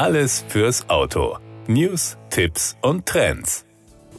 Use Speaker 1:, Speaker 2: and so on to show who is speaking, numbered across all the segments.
Speaker 1: Alles fürs Auto. News, Tipps und Trends.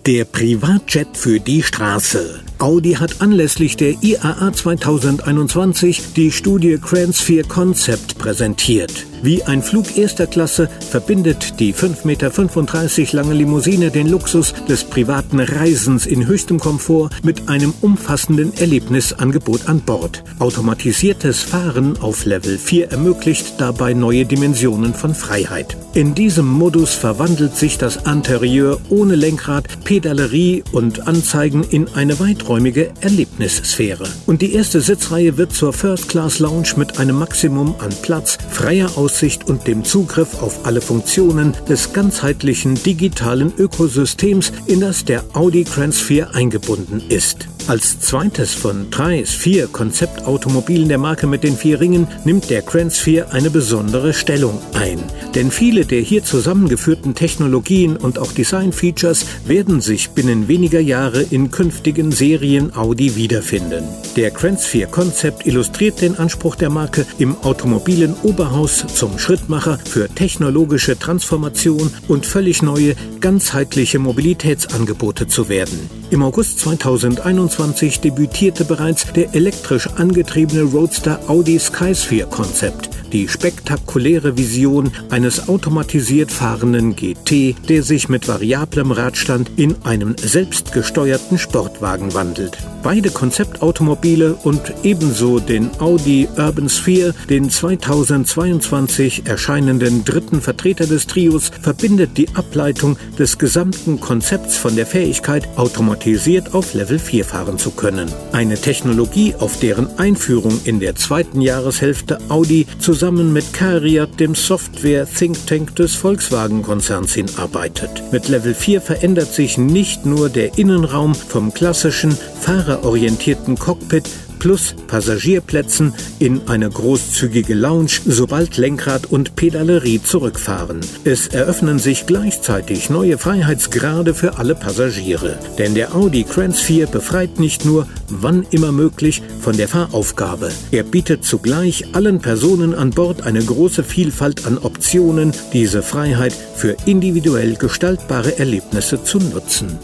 Speaker 2: Der Privatjet für die Straße. Audi hat anlässlich der IAA 2021 die Studie Cransphere Concept präsentiert. Wie ein Flug erster Klasse verbindet die 5,35 Meter lange Limousine den Luxus des privaten Reisens in höchstem Komfort mit einem umfassenden Erlebnisangebot an Bord. Automatisiertes Fahren auf Level 4 ermöglicht dabei neue Dimensionen von Freiheit. In diesem Modus verwandelt sich das Interieur ohne Lenkrad, Pedalerie und Anzeigen in eine weiträumige Erlebnissphäre. Und die erste Sitzreihe wird zur First Class Lounge mit einem Maximum an Platz, freier Aus Aussicht und dem Zugriff auf alle Funktionen des ganzheitlichen digitalen Ökosystems, in das der Audi Transfer eingebunden ist. Als zweites von drei, vier Konzeptautomobilen der Marke mit den vier Ringen nimmt der Grand Sphere eine besondere Stellung ein. Denn viele der hier zusammengeführten Technologien und auch Designfeatures werden sich binnen weniger Jahre in künftigen Serien Audi wiederfinden. Der Grand Sphere Concept illustriert den Anspruch der Marke, im automobilen Oberhaus zum Schrittmacher für technologische Transformation und völlig neue, ganzheitliche Mobilitätsangebote zu werden. Im August 2021 debütierte bereits der elektrisch angetriebene Roadster Audi Skysphere Concept die spektakuläre Vision eines automatisiert fahrenden GT, der sich mit variablem Radstand in einem selbstgesteuerten Sportwagen wandelt. Beide Konzeptautomobile und ebenso den Audi Urban Sphere, den 2022 erscheinenden dritten Vertreter des Trios, verbindet die Ableitung des gesamten Konzepts von der Fähigkeit, automatisiert auf Level 4 fahren zu können. Eine Technologie, auf deren Einführung in der zweiten Jahreshälfte Audi zusammen zusammen mit Cariat, dem Software-Think Tank des Volkswagen-Konzerns, hinarbeitet. Mit Level 4 verändert sich nicht nur der Innenraum vom klassischen, fahrerorientierten Cockpit plus Passagierplätzen in eine großzügige Lounge, sobald Lenkrad und Pedalerie zurückfahren. Es eröffnen sich gleichzeitig neue Freiheitsgrade für alle Passagiere. Denn der Audi 4 befreit nicht nur, wann immer möglich, von der Fahraufgabe. Er bietet zugleich allen Personen an Bord eine große Vielfalt an Optionen, diese Freiheit für individuell gestaltbare Erlebnisse zu nutzen.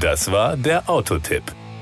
Speaker 1: Das war der Autotipp.